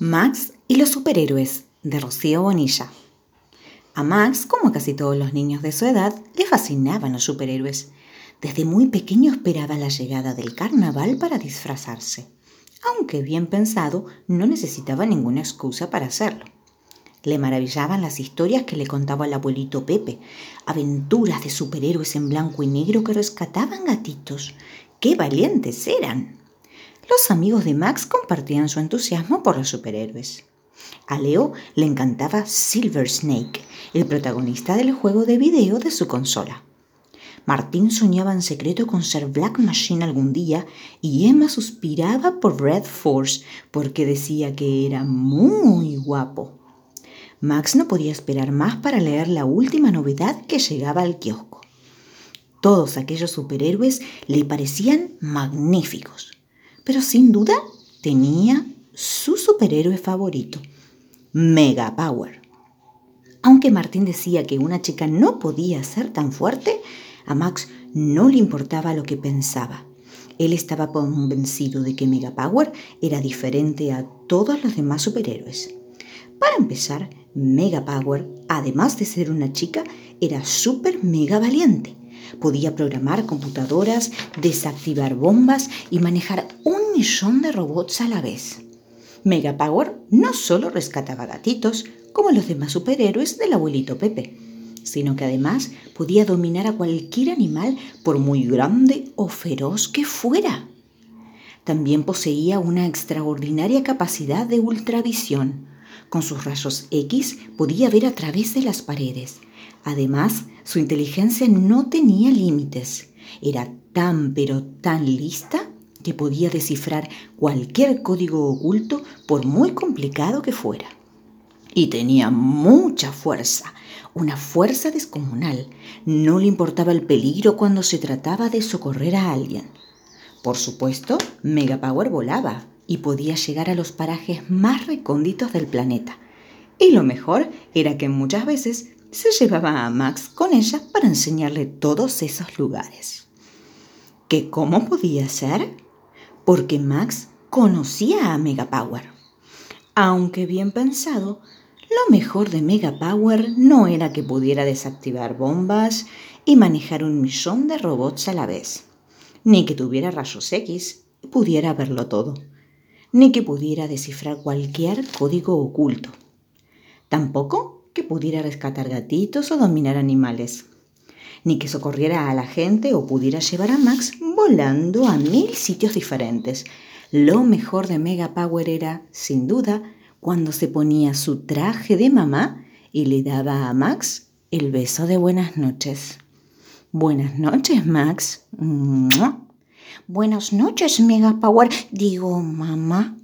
Max y los superhéroes de Rocío Bonilla. A Max, como a casi todos los niños de su edad, le fascinaban los superhéroes. Desde muy pequeño esperaba la llegada del carnaval para disfrazarse. Aunque bien pensado, no necesitaba ninguna excusa para hacerlo. Le maravillaban las historias que le contaba el abuelito Pepe, aventuras de superhéroes en blanco y negro que rescataban gatitos. ¡Qué valientes eran! Los amigos de Max compartían su entusiasmo por los superhéroes. A Leo le encantaba Silver Snake, el protagonista del juego de video de su consola. Martín soñaba en secreto con ser Black Machine algún día y Emma suspiraba por Red Force porque decía que era muy guapo. Max no podía esperar más para leer la última novedad que llegaba al kiosco. Todos aquellos superhéroes le parecían magníficos pero sin duda tenía su superhéroe favorito, Mega Power. Aunque Martín decía que una chica no podía ser tan fuerte, a Max no le importaba lo que pensaba. Él estaba convencido de que Mega Power era diferente a todos los demás superhéroes. Para empezar, Mega Power, además de ser una chica, era súper mega valiente. Podía programar computadoras, desactivar bombas y manejar un millón de robots a la vez. Megapower no solo rescataba gatitos, como los demás superhéroes del abuelito Pepe, sino que además podía dominar a cualquier animal por muy grande o feroz que fuera. También poseía una extraordinaria capacidad de ultravisión. Con sus rayos X podía ver a través de las paredes. Además, su inteligencia no tenía límites. Era tan pero tan lista que podía descifrar cualquier código oculto por muy complicado que fuera. Y tenía mucha fuerza, una fuerza descomunal. No le importaba el peligro cuando se trataba de socorrer a alguien. Por supuesto, Megapower volaba y podía llegar a los parajes más recónditos del planeta. Y lo mejor era que muchas veces se llevaba a Max con ella para enseñarle todos esos lugares. ¿Que cómo podía ser? Porque Max conocía a Megapower. Aunque bien pensado, lo mejor de Megapower no era que pudiera desactivar bombas y manejar un millón de robots a la vez, ni que tuviera rayos X y pudiera verlo todo, ni que pudiera descifrar cualquier código oculto. Tampoco que pudiera rescatar gatitos o dominar animales, ni que socorriera a la gente o pudiera llevar a Max volando a mil sitios diferentes. Lo mejor de Mega Power era, sin duda, cuando se ponía su traje de mamá y le daba a Max el beso de buenas noches. Buenas noches, Max. Buenas noches, Mega Power. Digo, mamá.